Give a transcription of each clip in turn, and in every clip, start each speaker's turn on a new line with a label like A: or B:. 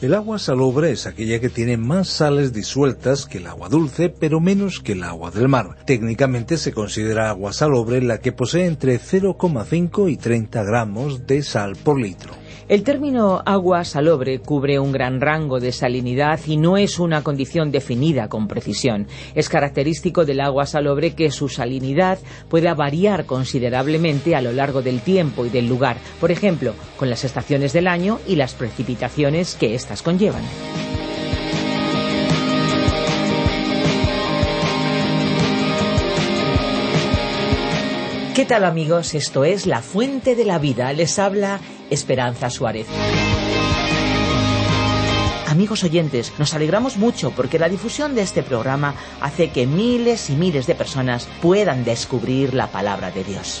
A: El agua salobre es aquella que tiene más sales disueltas que el agua dulce, pero menos que el agua del mar. Técnicamente se considera agua salobre la que posee entre 0,5 y 30 gramos de sal por litro.
B: El término agua salobre cubre un gran rango de salinidad y no es una condición definida con precisión. Es característico del agua salobre que su salinidad pueda variar considerablemente a lo largo del tiempo y del lugar, por ejemplo, con las estaciones del año y las precipitaciones que éstas conllevan. ¿Qué tal amigos? Esto es La Fuente de la Vida. Les habla Esperanza Suárez. Amigos oyentes, nos alegramos mucho porque la difusión de este programa hace que miles y miles de personas puedan descubrir la palabra de Dios.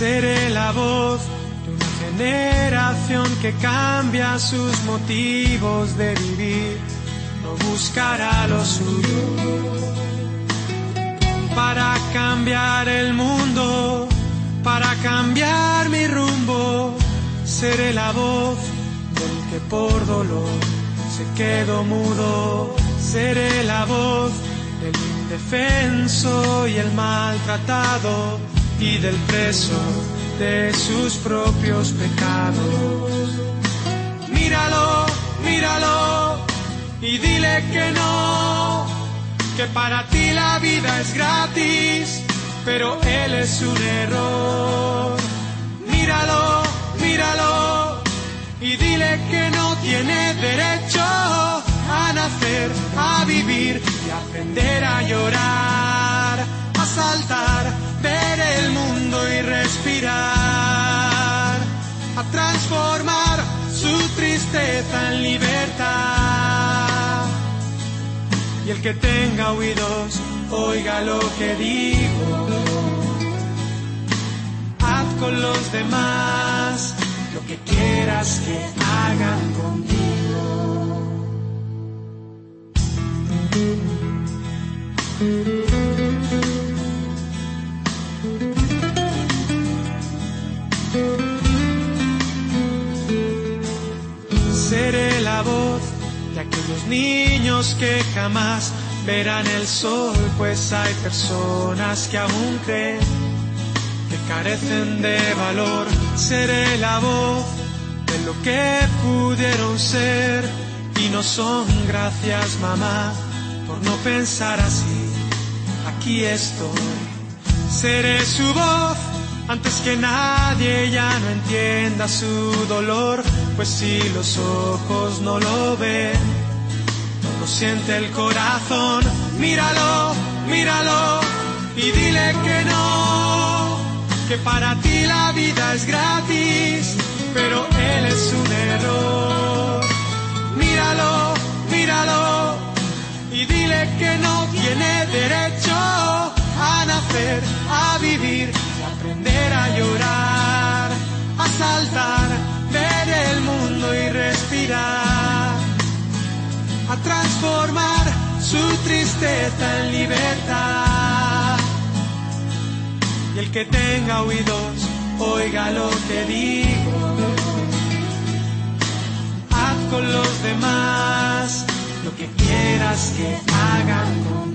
C: Seré la voz de una generación que cambia sus motivos de vivir, no buscará lo suyo para cambiar el mundo, para cambiar mi rumbo. Seré la voz del que por dolor se quedó mudo. Seré la voz del indefenso y el maltratado y del preso de sus propios pecados. Míralo, míralo y dile que no, que para ti la vida es gratis, pero él es un error. Míralo, míralo y dile que no tiene derecho a nacer, a vivir y aprender a llorar, a saltar que tenga oídos, oiga lo que digo. Haz con los demás lo que quieras que hagan contigo. Niños que jamás verán el sol, pues hay personas que aún creen que carecen de valor. Seré la voz de lo que pudieron ser y no son gracias mamá por no pensar así. Aquí estoy. Seré su voz antes que nadie ya no entienda su dolor, pues si los ojos no lo ven, lo siente el corazón, míralo, míralo y dile que no, que para ti la vida es gratis, pero él es un error. míralo, míralo y dile que no tiene derecho a nacer, a vivir, a aprender a llorar, a saltar, ver el mundo y respirar, a transformar su tristeza en libertad. Y el que tenga oídos, oiga lo que digo. Haz con los demás lo que quieras que hagan.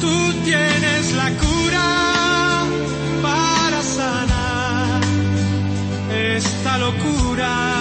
C: Tú tienes la cura para sanar esta locura.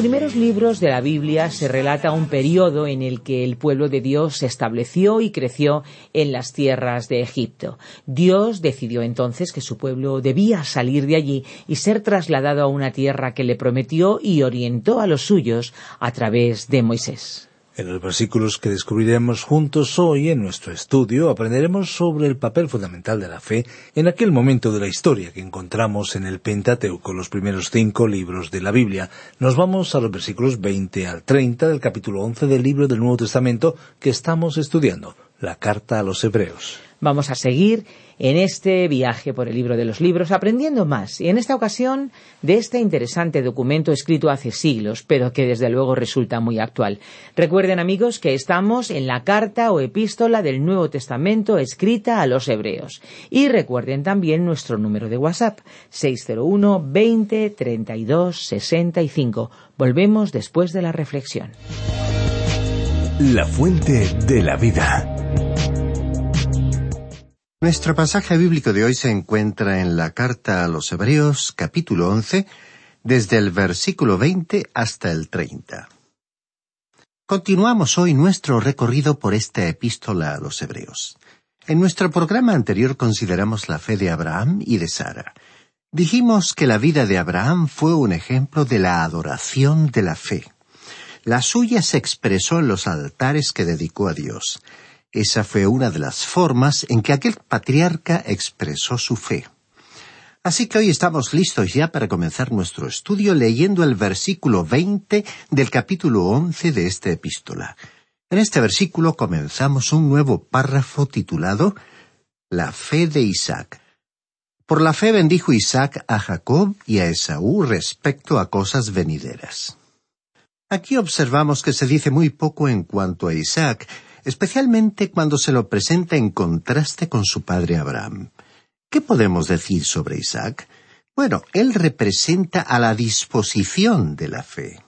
B: Primeros libros de la Biblia se relata un periodo en el que el pueblo de Dios se estableció y creció en las tierras de Egipto. Dios decidió entonces que su pueblo debía salir de allí y ser trasladado a una tierra que le prometió y orientó a los suyos a través de Moisés.
A: En los versículos que descubriremos juntos hoy en nuestro estudio aprenderemos sobre el papel fundamental de la fe en aquel momento de la historia que encontramos en el Pentateuco, los primeros cinco libros de la Biblia. Nos vamos a los versículos 20 al 30 del capítulo 11 del libro del Nuevo Testamento que estamos estudiando, la carta a los Hebreos.
B: Vamos a seguir en este viaje por el libro de los libros, aprendiendo más, y en esta ocasión de este interesante documento escrito hace siglos, pero que desde luego resulta muy actual. Recuerden amigos que estamos en la carta o epístola del Nuevo Testamento escrita a los hebreos. Y recuerden también nuestro número de WhatsApp, 601 20 32 65. Volvemos después de la reflexión.
D: La fuente de la vida.
E: Nuestro pasaje bíblico de hoy se encuentra en la carta a los Hebreos capítulo 11, desde el versículo 20 hasta el 30. Continuamos hoy nuestro recorrido por esta epístola a los Hebreos. En nuestro programa anterior consideramos la fe de Abraham y de Sara. Dijimos que la vida de Abraham fue un ejemplo de la adoración de la fe. La suya se expresó en los altares que dedicó a Dios. Esa fue una de las formas en que aquel patriarca expresó su fe. Así que hoy estamos listos ya para comenzar nuestro estudio leyendo el versículo 20 del capítulo 11 de esta epístola. En este versículo comenzamos un nuevo párrafo titulado La fe de Isaac. Por la fe bendijo Isaac a Jacob y a Esaú respecto a cosas venideras. Aquí observamos que se dice muy poco en cuanto a Isaac, especialmente cuando se lo presenta en contraste con su padre Abraham. ¿Qué podemos decir sobre Isaac? Bueno, él representa a la disposición de la fe.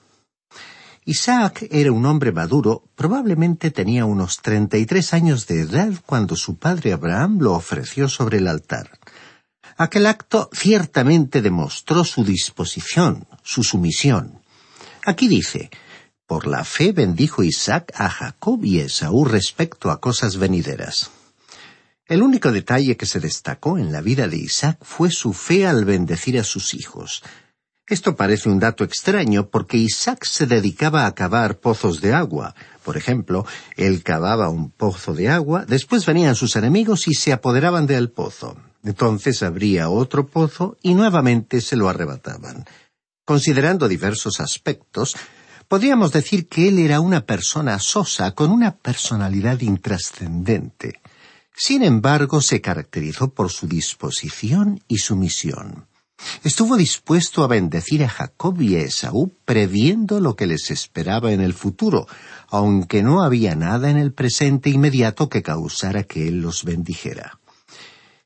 E: Isaac era un hombre maduro, probablemente tenía unos treinta y tres años de edad cuando su padre Abraham lo ofreció sobre el altar. Aquel acto ciertamente demostró su disposición, su sumisión. Aquí dice, por la fe bendijo Isaac a Jacob y Esaú respecto a cosas venideras. El único detalle que se destacó en la vida de Isaac fue su fe al bendecir a sus hijos. Esto parece un dato extraño porque Isaac se dedicaba a cavar pozos de agua. Por ejemplo, él cavaba un pozo de agua, después venían sus enemigos y se apoderaban del pozo. Entonces abría otro pozo y nuevamente se lo arrebataban. Considerando diversos aspectos, podríamos decir que él era una persona sosa con una personalidad intrascendente. Sin embargo, se caracterizó por su disposición y sumisión. Estuvo dispuesto a bendecir a Jacob y a Esaú previendo lo que les esperaba en el futuro, aunque no había nada en el presente inmediato que causara que él los bendijera.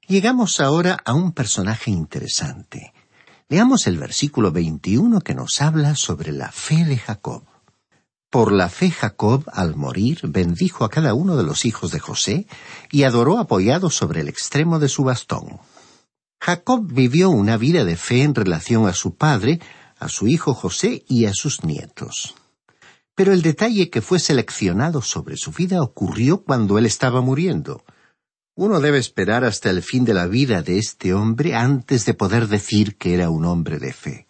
E: Llegamos ahora a un personaje interesante. Leamos el versículo 21 que nos habla sobre la fe de Jacob. Por la fe Jacob, al morir, bendijo a cada uno de los hijos de José y adoró apoyado sobre el extremo de su bastón. Jacob vivió una vida de fe en relación a su padre, a su hijo José y a sus nietos. Pero el detalle que fue seleccionado sobre su vida ocurrió cuando él estaba muriendo. Uno debe esperar hasta el fin de la vida de este hombre antes de poder decir que era un hombre de fe.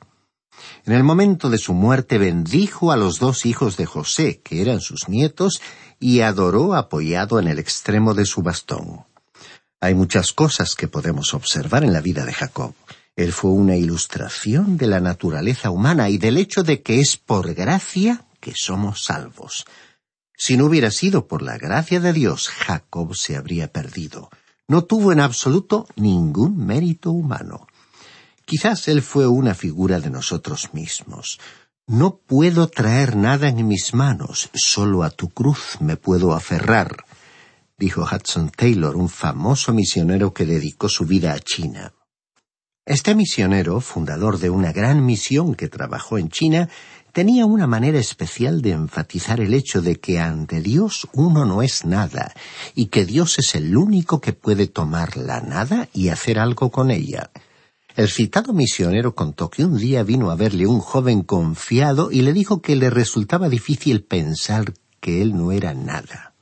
E: En el momento de su muerte bendijo a los dos hijos de José, que eran sus nietos, y adoró apoyado en el extremo de su bastón. Hay muchas cosas que podemos observar en la vida de Jacob. Él fue una ilustración de la naturaleza humana y del hecho de que es por gracia que somos salvos. Si no hubiera sido por la gracia de Dios, Jacob se habría perdido. No tuvo en absoluto ningún mérito humano. Quizás él fue una figura de nosotros mismos. No puedo traer nada en mis manos, solo a tu cruz me puedo aferrar, dijo Hudson Taylor, un famoso misionero que dedicó su vida a China. Este misionero, fundador de una gran misión que trabajó en China, tenía una manera especial de enfatizar el hecho de que ante Dios uno no es nada, y que Dios es el único que puede tomar la nada y hacer algo con ella. El citado misionero contó que un día vino a verle un joven confiado y le dijo que le resultaba difícil pensar que él no era nada.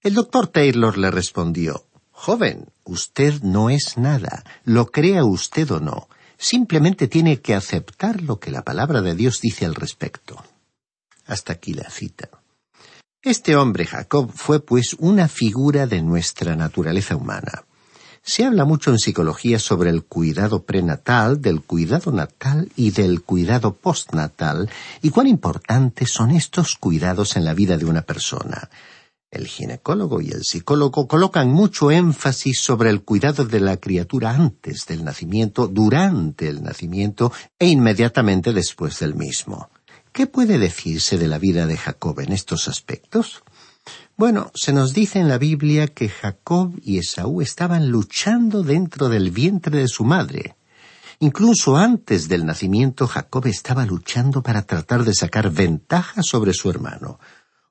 E: El doctor Taylor le respondió Joven, usted no es nada, lo crea usted o no, simplemente tiene que aceptar lo que la palabra de Dios dice al respecto. Hasta aquí la cita. Este hombre Jacob fue pues una figura de nuestra naturaleza humana. Se habla mucho en psicología sobre el cuidado prenatal, del cuidado natal y del cuidado postnatal, y cuán importantes son estos cuidados en la vida de una persona. El ginecólogo y el psicólogo colocan mucho énfasis sobre el cuidado de la criatura antes del nacimiento, durante el nacimiento e inmediatamente después del mismo. ¿Qué puede decirse de la vida de Jacob en estos aspectos? Bueno, se nos dice en la Biblia que Jacob y Esaú estaban luchando dentro del vientre de su madre. Incluso antes del nacimiento Jacob estaba luchando para tratar de sacar ventaja sobre su hermano.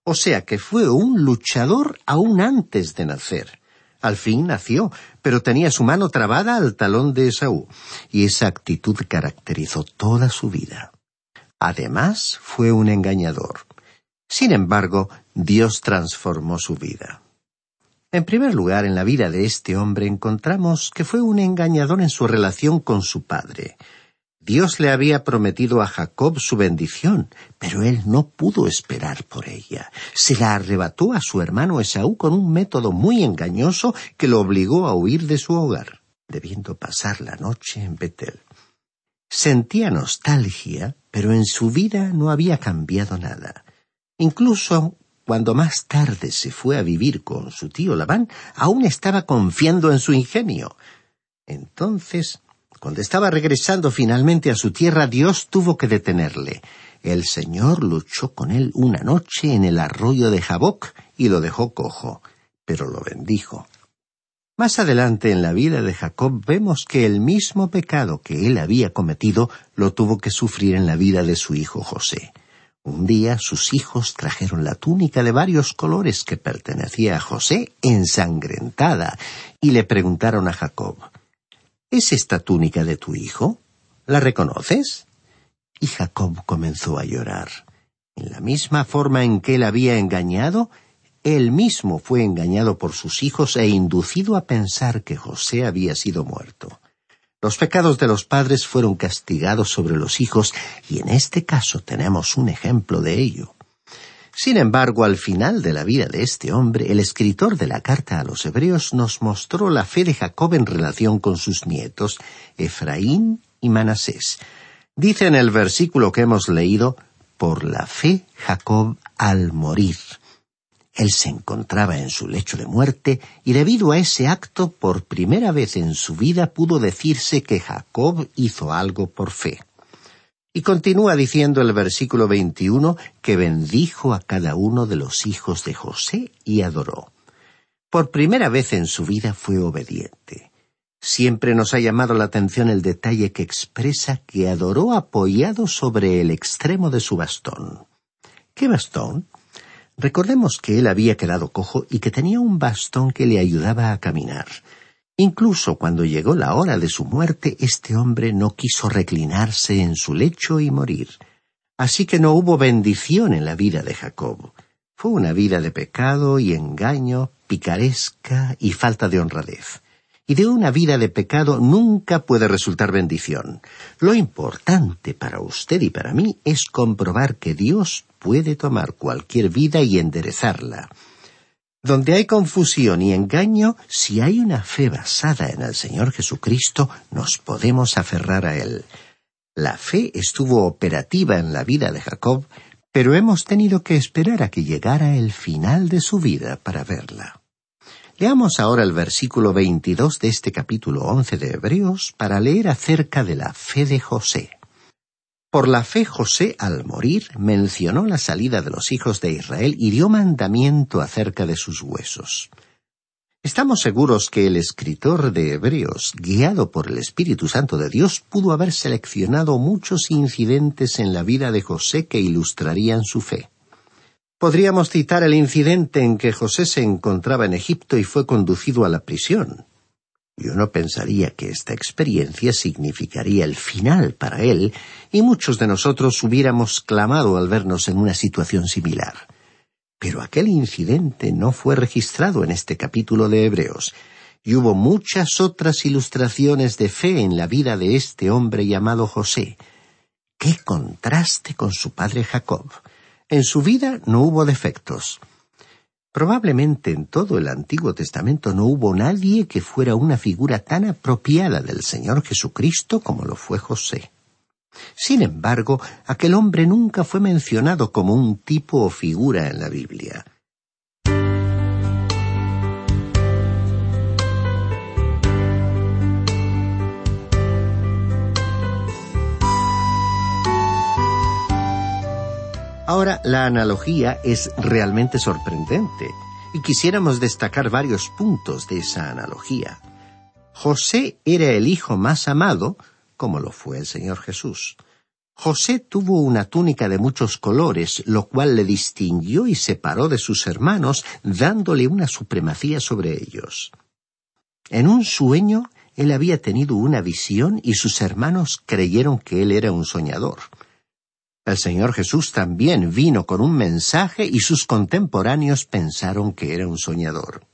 E: O sea que fue un luchador aún antes de nacer. Al fin nació, pero tenía su mano trabada al talón de Esaú, y esa actitud caracterizó toda su vida. Además, fue un engañador. Sin embargo, Dios transformó su vida. En primer lugar, en la vida de este hombre encontramos que fue un engañador en su relación con su padre. Dios le había prometido a Jacob su bendición, pero él no pudo esperar por ella. Se la arrebató a su hermano Esaú con un método muy engañoso que lo obligó a huir de su hogar. debiendo pasar la noche en Betel. Sentía nostalgia, pero en su vida no había cambiado nada. Incluso cuando más tarde se fue a vivir con su tío Labán, aún estaba confiando en su ingenio. Entonces, cuando estaba regresando finalmente a su tierra, Dios tuvo que detenerle. El Señor luchó con él una noche en el arroyo de Jaboc y lo dejó cojo, pero lo bendijo. Más adelante en la vida de Jacob vemos que el mismo pecado que él había cometido lo tuvo que sufrir en la vida de su hijo José. Un día sus hijos trajeron la túnica de varios colores que pertenecía a José ensangrentada y le preguntaron a Jacob ¿Es esta túnica de tu hijo? ¿La reconoces? Y Jacob comenzó a llorar. En la misma forma en que él había engañado, él mismo fue engañado por sus hijos e inducido a pensar que José había sido muerto. Los pecados de los padres fueron castigados sobre los hijos y en este caso tenemos un ejemplo de ello. Sin embargo, al final de la vida de este hombre, el escritor de la carta a los hebreos nos mostró la fe de Jacob en relación con sus nietos, Efraín y Manasés. Dice en el versículo que hemos leído, por la fe Jacob al morir él se encontraba en su lecho de muerte y debido a ese acto por primera vez en su vida pudo decirse que Jacob hizo algo por fe. Y continúa diciendo el versículo 21 que bendijo a cada uno de los hijos de José y adoró. Por primera vez en su vida fue obediente. Siempre nos ha llamado la atención el detalle que expresa que adoró apoyado sobre el extremo de su bastón. ¿Qué bastón? Recordemos que él había quedado cojo y que tenía un bastón que le ayudaba a caminar. Incluso cuando llegó la hora de su muerte, este hombre no quiso reclinarse en su lecho y morir. Así que no hubo bendición en la vida de Jacob. Fue una vida de pecado y engaño, picaresca y falta de honradez y de una vida de pecado nunca puede resultar bendición. Lo importante para usted y para mí es comprobar que Dios puede tomar cualquier vida y enderezarla. Donde hay confusión y engaño, si hay una fe basada en el Señor Jesucristo, nos podemos aferrar a Él. La fe estuvo operativa en la vida de Jacob, pero hemos tenido que esperar a que llegara el final de su vida para verla. Leamos ahora el versículo 22 de este capítulo 11 de Hebreos para leer acerca de la fe de José. Por la fe José, al morir, mencionó la salida de los hijos de Israel y dio mandamiento acerca de sus huesos. Estamos seguros que el escritor de Hebreos, guiado por el Espíritu Santo de Dios, pudo haber seleccionado muchos incidentes en la vida de José que ilustrarían su fe. Podríamos citar el incidente en que José se encontraba en Egipto y fue conducido a la prisión. Yo no pensaría que esta experiencia significaría el final para él, y muchos de nosotros hubiéramos clamado al vernos en una situación similar. Pero aquel incidente no fue registrado en este capítulo de Hebreos, y hubo muchas otras ilustraciones de fe en la vida de este hombre llamado José. ¡Qué contraste con su padre Jacob! En su vida no hubo defectos. Probablemente en todo el Antiguo Testamento no hubo nadie que fuera una figura tan apropiada del Señor Jesucristo como lo fue José. Sin embargo, aquel hombre nunca fue mencionado como un tipo o figura en la Biblia. Ahora, la analogía es realmente sorprendente, y quisiéramos destacar varios puntos de esa analogía. José era el hijo más amado, como lo fue el Señor Jesús. José tuvo una túnica de muchos colores, lo cual le distinguió y separó de sus hermanos, dándole una supremacía sobre ellos. En un sueño, él había tenido una visión y sus hermanos creyeron que él era un soñador. El Señor Jesús también vino con un mensaje y sus contemporáneos pensaron que era un soñador.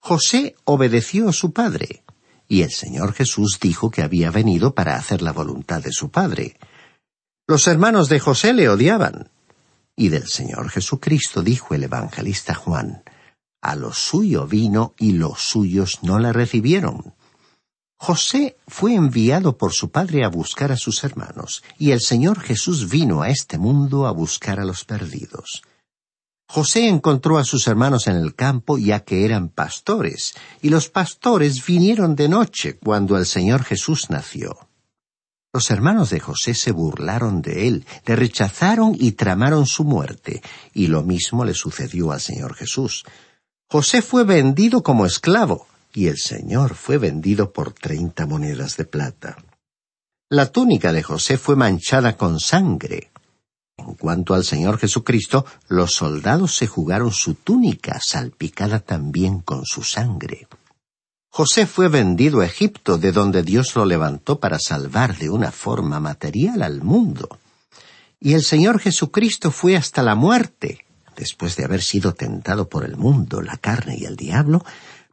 E: José obedeció a su padre, y el Señor Jesús dijo que había venido para hacer la voluntad de su padre. Los hermanos de José le odiaban, y del Señor Jesucristo dijo el evangelista Juan, a lo suyo vino y los suyos no le recibieron. José fue enviado por su padre a buscar a sus hermanos, y el Señor Jesús vino a este mundo a buscar a los perdidos. José encontró a sus hermanos en el campo ya que eran pastores, y los pastores vinieron de noche cuando el Señor Jesús nació. Los hermanos de José se burlaron de él, le rechazaron y tramaron su muerte, y lo mismo le sucedió al Señor Jesús. José fue vendido como esclavo, y el Señor fue vendido por treinta monedas de plata. La túnica de José fue manchada con sangre. En cuanto al Señor Jesucristo, los soldados se jugaron su túnica salpicada también con su sangre. José fue vendido a Egipto, de donde Dios lo levantó para salvar de una forma material al mundo. Y el Señor Jesucristo fue hasta la muerte, después de haber sido tentado por el mundo, la carne y el diablo,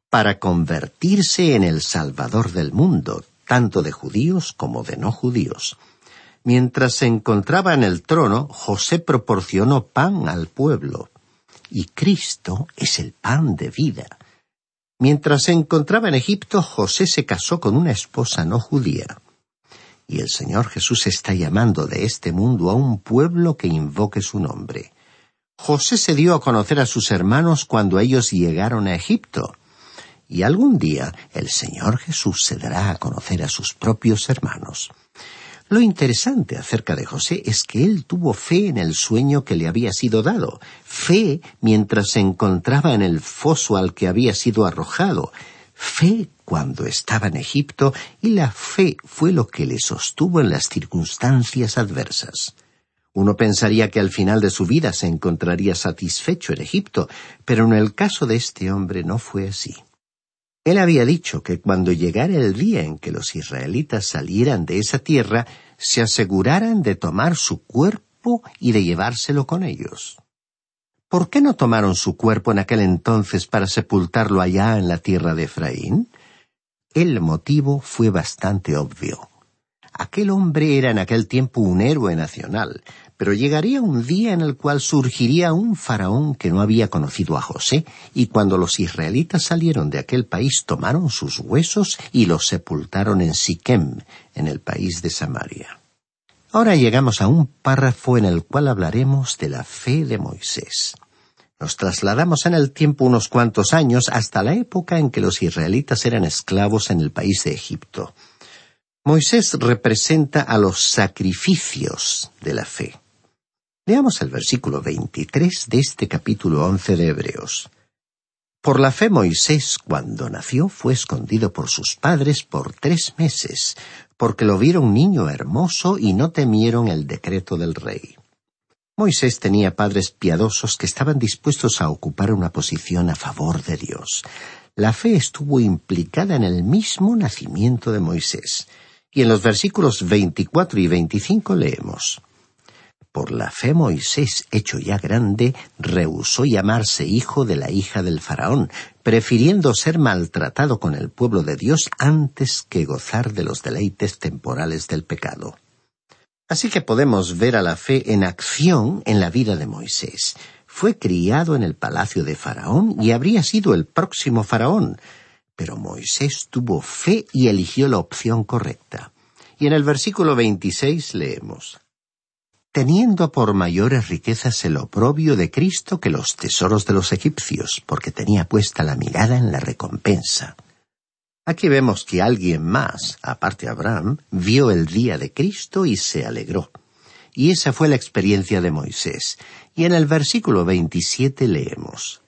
E: para convertirse en el Salvador del mundo, tanto de judíos como de no judíos. Mientras se encontraba en el trono, José proporcionó pan al pueblo, y Cristo es el pan de vida. Mientras se encontraba en Egipto, José se casó con una esposa no judía. Y el Señor Jesús está llamando de este mundo a un pueblo que invoque su nombre. José se dio a conocer a sus hermanos cuando ellos llegaron a Egipto, y algún día el Señor Jesús se dará a conocer a sus propios hermanos. Lo interesante acerca de José es que él tuvo fe en el sueño que le había sido dado, fe mientras se encontraba en el foso al que había sido arrojado, fe cuando estaba en Egipto y la fe fue lo que le sostuvo en las circunstancias adversas. Uno pensaría que al final de su vida se encontraría satisfecho en Egipto, pero en el caso de este hombre no fue así. Él había dicho que cuando llegara el día en que los israelitas salieran de esa tierra, se aseguraran de tomar su cuerpo y de llevárselo con ellos. ¿Por qué no tomaron su cuerpo en aquel entonces para sepultarlo allá en la tierra de Efraín? El motivo fue bastante obvio. Aquel hombre era en aquel tiempo un héroe nacional, pero llegaría un día en el cual surgiría un faraón que no había conocido a José, y cuando los israelitas salieron de aquel país tomaron sus huesos y los sepultaron en Siquem, en el país de Samaria. Ahora llegamos a un párrafo en el cual hablaremos de la fe de Moisés. Nos trasladamos en el tiempo unos cuantos años hasta la época en que los israelitas eran esclavos en el país de Egipto. Moisés representa a los sacrificios de la fe. Leamos el versículo 23 de este capítulo 11 de Hebreos. Por la fe Moisés, cuando nació, fue escondido por sus padres por tres meses, porque lo vieron niño hermoso y no temieron el decreto del rey. Moisés tenía padres piadosos que estaban dispuestos a ocupar una posición a favor de Dios. La fe estuvo implicada en el mismo nacimiento de Moisés. Y en los versículos 24 y 25 leemos por la fe Moisés, hecho ya grande, rehusó llamarse hijo de la hija del faraón, prefiriendo ser maltratado con el pueblo de Dios antes que gozar de los deleites temporales del pecado. Así que podemos ver a la fe en acción en la vida de Moisés. Fue criado en el palacio de Faraón y habría sido el próximo Faraón, pero Moisés tuvo fe y eligió la opción correcta. Y en el versículo 26 leemos, teniendo por mayores riquezas el oprobio de Cristo que los tesoros de los egipcios, porque tenía puesta la mirada en la recompensa. Aquí vemos que alguien más, aparte Abraham, vio el día de Cristo y se alegró. Y esa fue la experiencia de Moisés. Y en el versículo 27 leemos,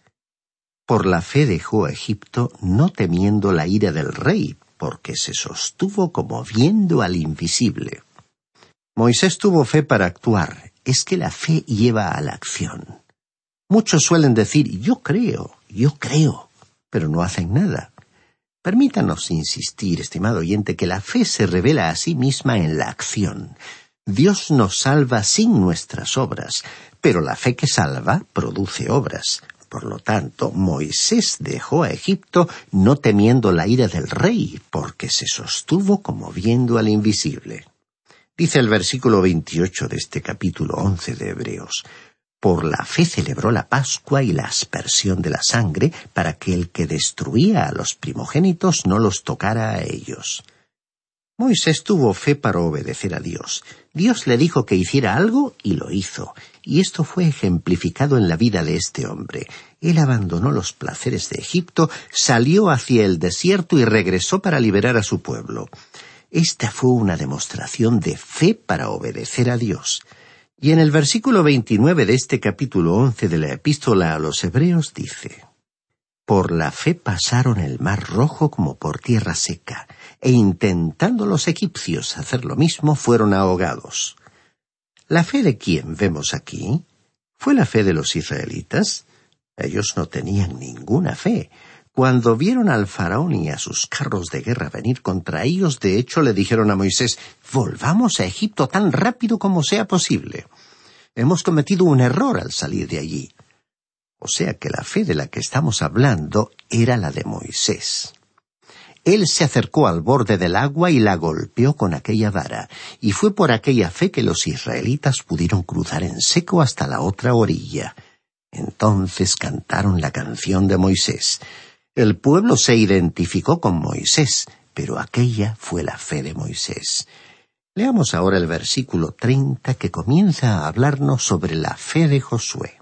E: Por la fe dejó a Egipto no temiendo la ira del rey, porque se sostuvo como viendo al invisible. Moisés tuvo fe para actuar. Es que la fe lleva a la acción. Muchos suelen decir yo creo, yo creo, pero no hacen nada. Permítanos insistir, estimado oyente, que la fe se revela a sí misma en la acción. Dios nos salva sin nuestras obras, pero la fe que salva produce obras. Por lo tanto, Moisés dejó a Egipto no temiendo la ira del rey, porque se sostuvo como viendo al invisible. Dice el versículo 28 de este capítulo 11 de Hebreos, Por la fe celebró la Pascua y la aspersión de la sangre para que el que destruía a los primogénitos no los tocara a ellos. Moisés tuvo fe para obedecer a Dios. Dios le dijo que hiciera algo y lo hizo. Y esto fue ejemplificado en la vida de este hombre. Él abandonó los placeres de Egipto, salió hacia el desierto y regresó para liberar a su pueblo. Esta fue una demostración de fe para obedecer a Dios. Y en el versículo 29 de este capítulo 11 de la epístola a los Hebreos dice, Por la fe pasaron el mar rojo como por tierra seca, e intentando los egipcios hacer lo mismo fueron ahogados. ¿La fe de quién vemos aquí? ¿Fue la fe de los israelitas? Ellos no tenían ninguna fe. Cuando vieron al faraón y a sus carros de guerra venir contra ellos, de hecho le dijeron a Moisés Volvamos a Egipto tan rápido como sea posible. Hemos cometido un error al salir de allí. O sea que la fe de la que estamos hablando era la de Moisés. Él se acercó al borde del agua y la golpeó con aquella vara, y fue por aquella fe que los israelitas pudieron cruzar en seco hasta la otra orilla. Entonces cantaron la canción de Moisés. El pueblo se identificó con Moisés, pero aquella fue la fe de Moisés. Leamos ahora el versículo treinta que comienza a hablarnos sobre la fe de Josué.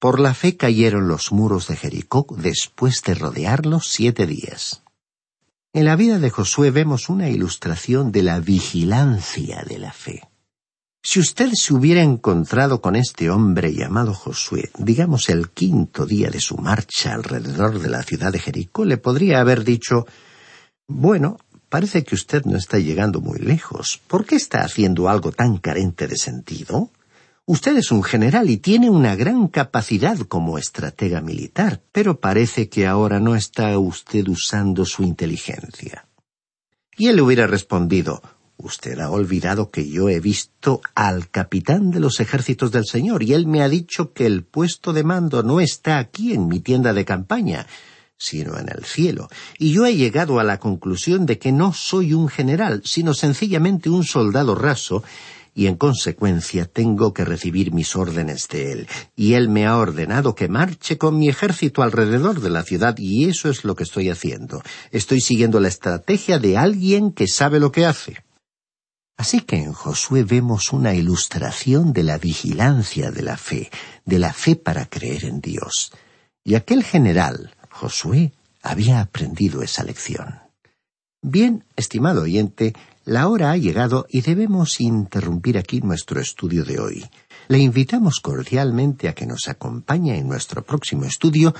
E: Por la fe cayeron los muros de Jericó después de rodearlos siete días. En la vida de Josué vemos una ilustración de la vigilancia de la fe. Si usted se hubiera encontrado con este hombre llamado Josué, digamos el quinto día de su marcha alrededor de la ciudad de Jericó, le podría haber dicho Bueno, parece que usted no está llegando muy lejos. ¿Por qué está haciendo algo tan carente de sentido? Usted es un general y tiene una gran capacidad como estratega militar, pero parece que ahora no está usted usando su inteligencia. Y él le hubiera respondido Usted ha olvidado que yo he visto al capitán de los ejércitos del Señor, y él me ha dicho que el puesto de mando no está aquí en mi tienda de campaña, sino en el cielo, y yo he llegado a la conclusión de que no soy un general, sino sencillamente un soldado raso, y en consecuencia tengo que recibir mis órdenes de él, y él me ha ordenado que marche con mi ejército alrededor de la ciudad, y eso es lo que estoy haciendo. Estoy siguiendo la estrategia de alguien que sabe lo que hace. Así que en Josué vemos una ilustración de la vigilancia de la fe, de la fe para creer en Dios. Y aquel general, Josué, había aprendido esa lección. Bien, estimado oyente, la hora ha llegado y debemos interrumpir aquí nuestro estudio de hoy. Le invitamos cordialmente a que nos acompañe en nuestro próximo estudio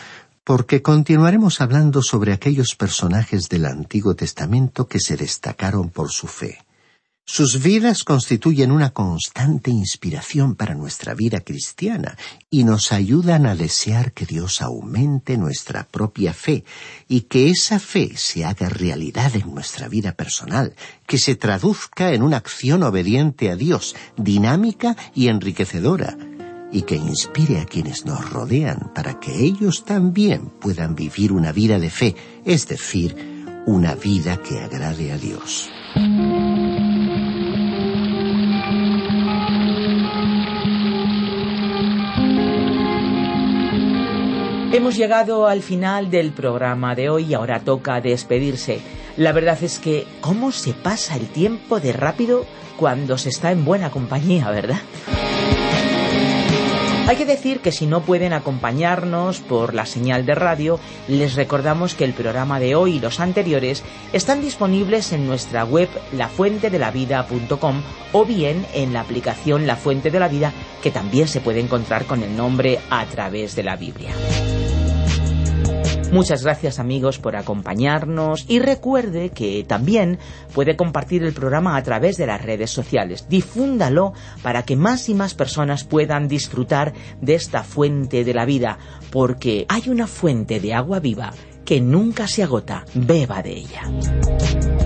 E: porque continuaremos hablando sobre aquellos personajes del Antiguo Testamento que se destacaron por su fe. Sus vidas constituyen una constante inspiración para nuestra vida cristiana y nos ayudan a desear que Dios aumente nuestra propia fe y que esa fe se haga realidad en nuestra vida personal, que se traduzca en una acción obediente a Dios, dinámica y enriquecedora, y que inspire a quienes nos rodean para que ellos también puedan vivir una vida de fe, es decir, una vida que agrade a Dios.
B: Hemos llegado al final del programa de hoy y ahora toca despedirse. La verdad es que, ¿cómo se pasa el tiempo de rápido cuando se está en buena compañía, verdad? Hay que decir que si no pueden acompañarnos por la señal de radio, les recordamos que el programa de hoy y los anteriores están disponibles en nuestra web lafuentedelavida.com o bien en la aplicación La Fuente de la Vida que también se puede encontrar con el nombre a través de la Biblia. Muchas gracias amigos por acompañarnos y recuerde que también puede compartir el programa a través de las redes sociales. Difúndalo para que más y más personas puedan disfrutar de esta fuente de la vida, porque hay una fuente de agua viva que nunca se agota. Beba de ella.